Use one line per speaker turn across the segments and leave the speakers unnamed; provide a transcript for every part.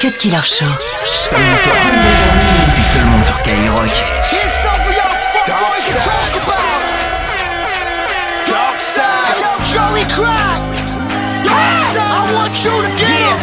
Cut Killer Show.
Samedi soir, c'est seulement sur Skyrock.
Here's something y'all fuckboys can talk about. Dark side. Joey Crack. Dark side. I want you to get him.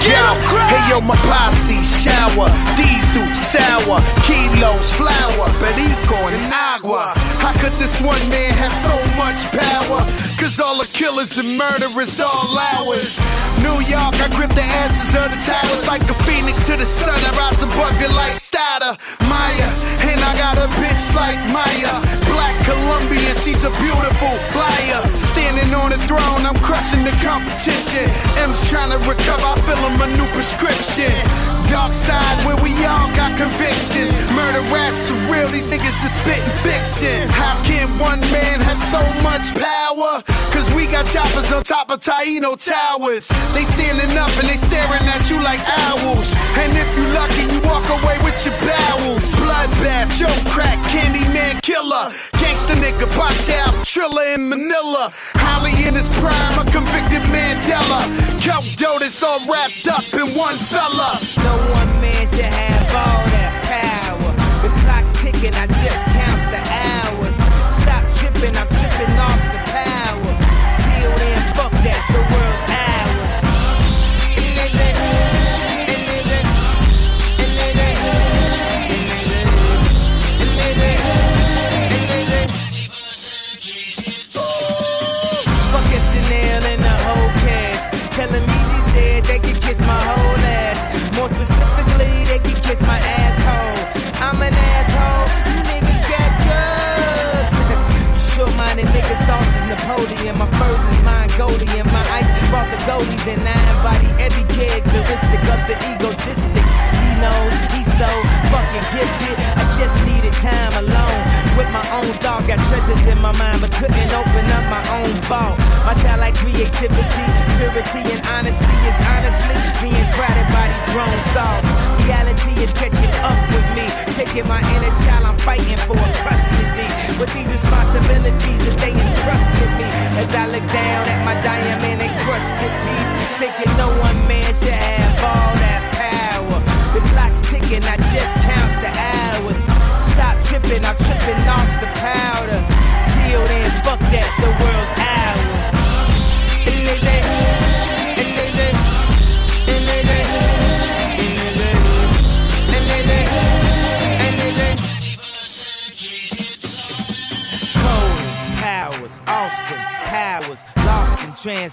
Get him, Crack.
Hey yo, my posse shower, diesel sour, kilos flour, perico and agua. How could this one man have so much power? Cause all the killers and murderers all ours. New York, I grip the asses of the towers like a phoenix to the sun. I rise above you like Stada, Maya. And I got a bitch like Maya. Black Colombian, she's a beautiful liar. Standing on the throne, I'm crushing the competition. M's trying to recover, I feel him a new prescription. Dark side where we all got convictions. Murder raps are real, these niggas is spitting fiction. How can one man have so much power? Cause we got choppers on top of Taino towers. They standing up and they staring at you like owls. And if you lucky, you walk away with your bowels. Bloodbath, Joe Crack, Candyman Killer. Gangsta nigga, box out, Thrilla in Manila. Holly in his prime, a convicted Mandela. Coke dough all wrapped up in one fella.
One man should have all that power. The clock's ticking, I every characteristic of the egotistic. He knows he's so fucking gifted. Just needed time alone with my own thoughts. Got treasures in my mind, but couldn't open up my own vault. My talent, creativity, purity, and honesty is honestly being crowded by these grown thoughts. Reality is catching up with me, taking my inner child. I'm fighting for custody with these responsibilities that they entrusted me. As I look down at my diamond encrusted piece, thinking no one man should have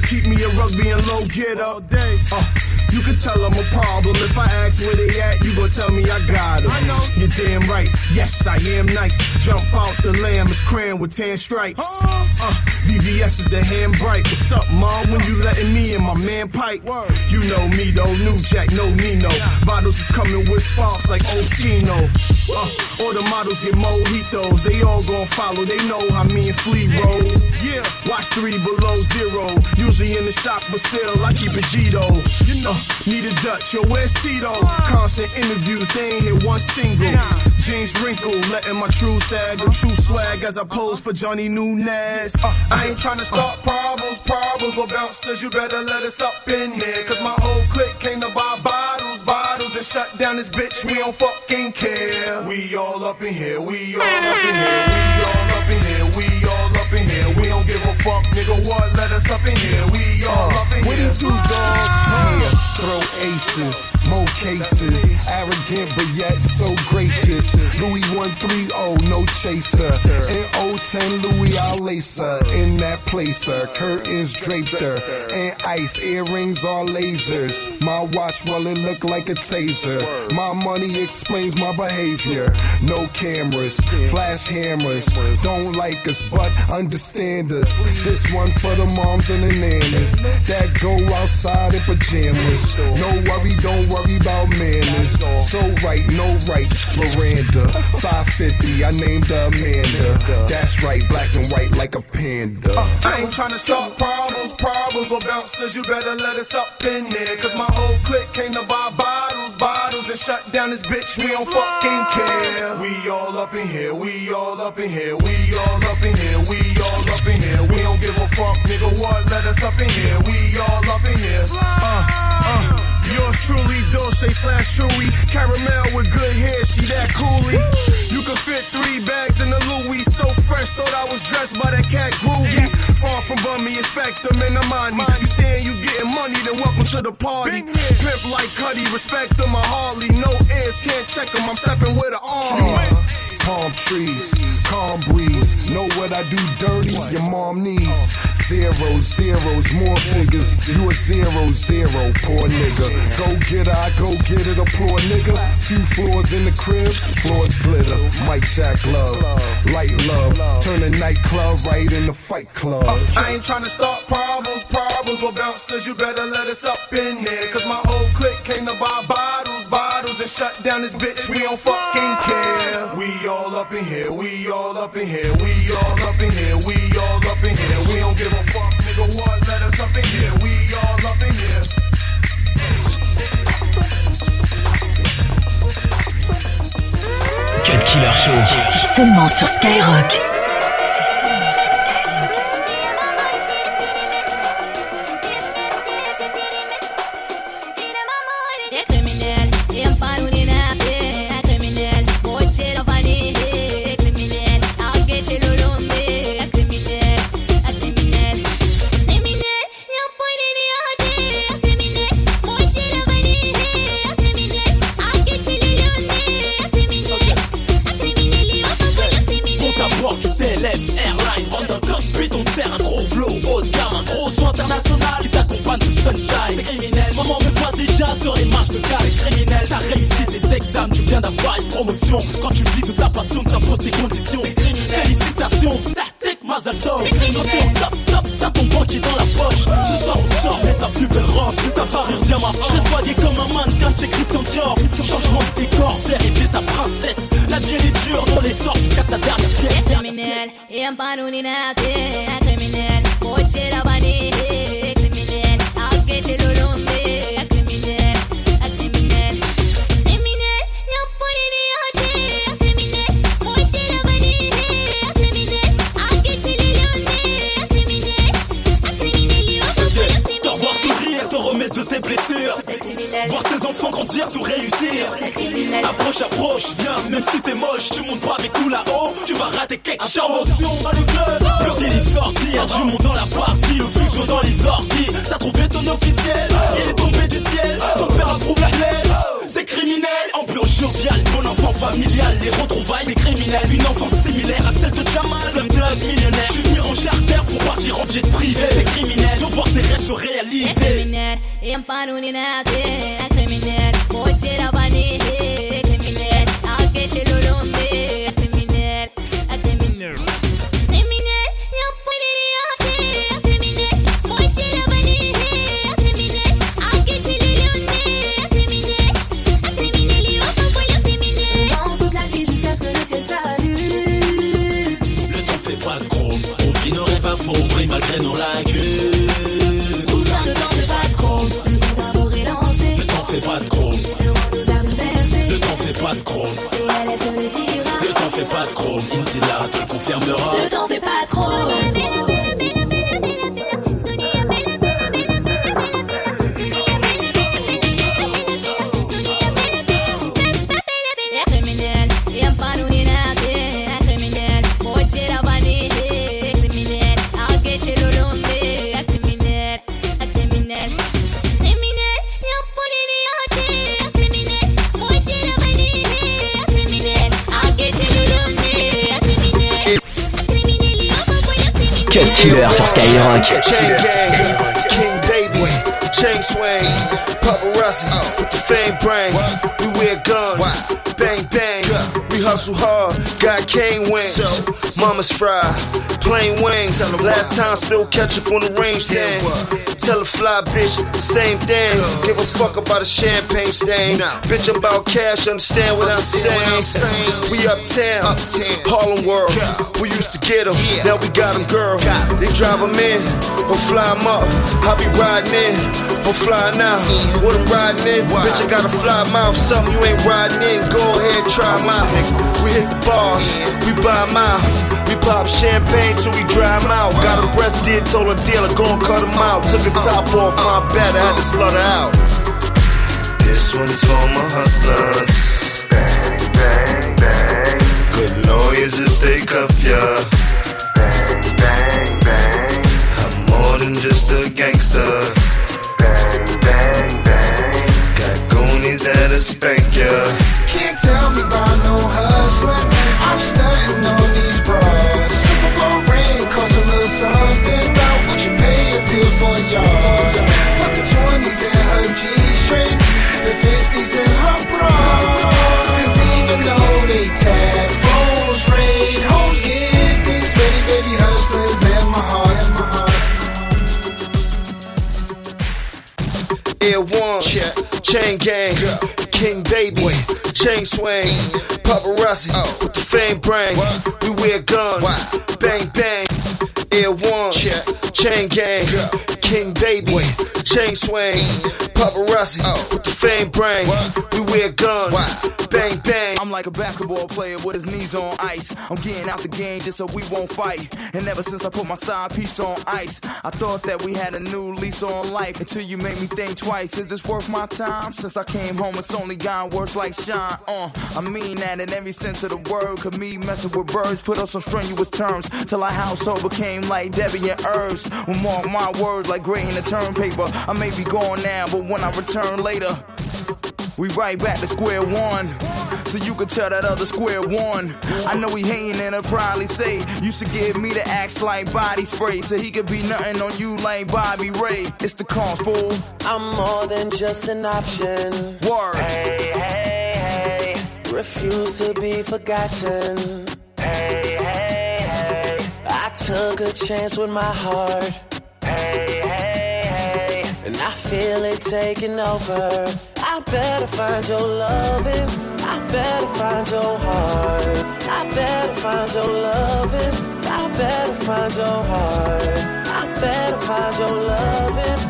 keep me a rugby and low getter. Uh, you can tell I'm a problem. If I ask where they at, you gon' tell me I got them. You're damn right. Yes, I am nice. Jump out the lamb is crayon with tan stripes. Uh, VVS is the hand bright. What's up, mom? When you letting me in my man pipe? You know me though, new jack, no Nino. Bottles is coming with sparks like Oskino. Uh, all the models get mojitos. They all gon' follow. They know how me and Flea roll. Yeah, watch three below zero. Usually in the shop, but still I keep it Gito. Uh, need a Dutch, yo, where's Tito? Constant interviews, they ain't hit one single. Jeans wrinkle, letting my true sag, a true swag as I pose for Johnny Nunez. I ain't tryna start problems, problems, but bouncers, you better let us up in here. Cause my whole clique came to buy bottles, bottles, and shut down this bitch. We don't fucking care. We all up in here, we all up in here, we all up in here, we all up in here. We don't give a fuck, nigga, what? Let us up in here, we all up in here.
Two dog, yeah, throw aces, more cases, arrogant but yet so gracious. Louis 130, no chaser. In 010, Louis I'll lace her. In that placer, curtains draped her. And ice, earrings are lasers. My watch, well, it look like a taser. My money explains my behavior. No cameras, flash hammers. Don't like us, but understand us. This one for the moms and the nannies that go outside in pajamas. No worry, don't worry about manners. So right, no rights, Miranda. 550, I named her Amanda. That's right, black and white like a panda.
I ain't tryna start problems, problems, but bouncers, you better let us up in here. Cause my whole clique came to buy bottles, bottles, and shut down this bitch. We don't fucking care. We all up in here, we all up in here, we all up in here, we all up in here. We don't give a fuck, nigga, what? Let us up in here, we all up in here. Uh, uh. Slash Chewy. Caramel with good hair, she that coolie. You can fit three bags in the Louis. So fresh, thought I was dressed by that cat groovy. Far from bummy, expect them in the money. You saying you getting money, then welcome to the party. Pimp like Cuddy, respect them, I hardly. No ears, can't check them, I'm stepping with an arm.
Palm trees, calm breeze. Know what I do dirty? Your mom needs zeros, zeros, more figures. You a zero, zero, poor nigga. Go get her, I go get it, a poor nigga. Few floors in the crib, floors glitter. Mike Jack love, light love. Turn a nightclub right in the fight club.
I ain't tryna start problems, problems, but bouncers, you better let us up in here. Cause my whole clique came to buy bottles, bottles, and shut down this bitch. We don't fucking care. We all up in here, we all up in here, we all up in here, we all up in here. We don't give a fuck, nigga, what? Let us up in here, we all up in here.
Cut Killer Show.
C'est seulement sur Skyrock.
Quand tu vis de ta passion, t'imposes tes conditions. Félicitations, Sartek Mazel Tov. Quand t'es au top top, t'as ton banquier dans la poche. Ce soir on sort, mets ta plus belle robe Ta parure diamant, je soigné comme un mannequin chez Christian Dior. Changement de décor, faire rêver ta princesse. La vie elle est dure, on les sort jusqu'à sa dernière pièce.
Criminal, é
moche, tu montes pas avec nous là-haut, tu vas rater quelque chose. Dans le club, le délit sortir, du monde dans la partie, le fuseau dans les orties. T'as trouvé ton officiel, il est tombé du ciel, ton père approuve la plaie. C'est criminel, ambiance joviale, bon enfant familial, les retrouvailles, c'est criminel. Une enfance similaire à celle de Jamal, Slumdog millionnaire. Je suis venu en charter pour partir en jet privé, c'est criminel, de voir ses rêves se réaliser.
Intila te le confirmera.
Cut Killer sur Skyrock.
Chain gang, King Baby, chain swing, paparazzi with the fame brain. We wear guns, hustle hard, got cane wings. Mama's fried, plain wings. Last time spilled ketchup on the range then. Tell a fly bitch the same thing. Give a fuck about a champagne stain. Bitch about cash, understand what I'm saying. We uptown, Harlem World. We used to get 'em, now we got 'em, girl. They drive 'em in or fly 'em up. I be riding in or flying out. What I'm riding in, bitch, I got a fly mouth. Something you ain't riding in, go ahead, try out. We hit the bars, we buy out. We pop champagne till we dry 'em out. Got a breast did, told a dealer, go and cut 'em out. Took the top off my bed, I had to slaughter out. This one's for my hustlers. Bang, bang, bang. Good lawyers if they cuff ya. Bang, bang. Air one, chain gang, king baby, chain swing, paparazzi with the fame brain. We wear guns, bang bang. Air one, chain gang, king baby, chain swing, paparazzi with the fame brain. We wear guns, bang bang.
I'm like a basketball player with his knees on ice. I'm getting out the game just so we won't fight. And ever since I put my side piece on ice, I thought that we had a new lease on life. Until you made me think twice, is this worth my time? Since I came home, it's only gotten worse like shine. Uh, I mean that in every sense of the word. Cause me messing with birds put us on strenuous terms. Till our household became like Debbie and Herbs. Will mark my words like grading the term paper. I may be gone now, but when I return later, we right back to square one. So you can tell that other square one. I know he hating and he'll probably say, You should give me the axe like body spray. So he could be nothing on you like Bobby Ray. It's the con fool.
I'm more than just an option.
Word.
Hey, hey, hey. Refuse to be forgotten. Hey, hey, hey. I took a chance with my heart. Feel it taking over. I better find your loving. I better find your heart. I better find your loving. I better find your heart. I better find your loving.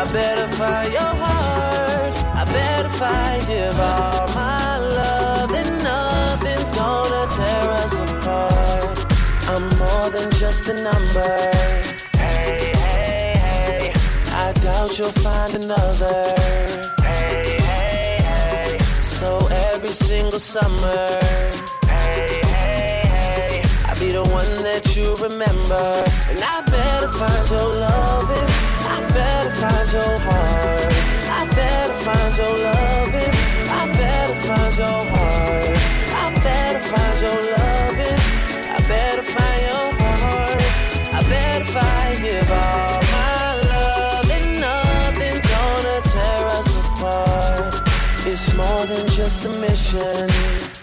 I better find your heart. I better find give all my love, and nothing's gonna tear us apart. I'm more than just a number. I doubt you'll find another. Hey, hey, hey. So every single summer, hey, hey, hey. I'll be the one that you remember. And I better find your loving. I better find your heart. I better find your loving. I better find your heart. I better find your loving. More than just a mission.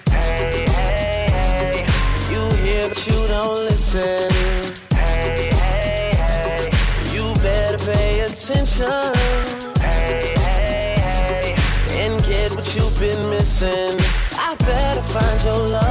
Hey, hey, hey. You hear but you don't listen. Hey, hey, hey. You better pay attention. Hey, hey, hey. And get what you've been missing. I better find your loving.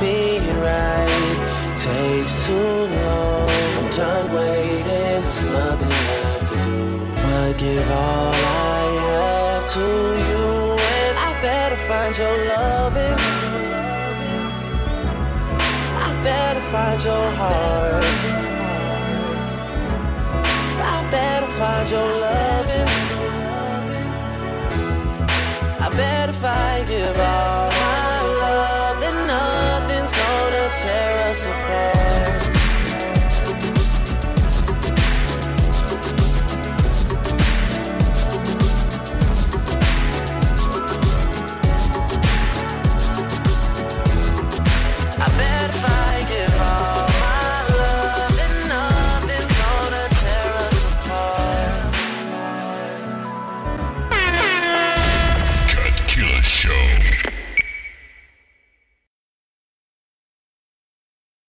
Being right. Takes too long. I'm done waiting. There's nothing left to do but give all I have to you. And I better find your loving. I better find your heart. I better find your loving. I better find give all.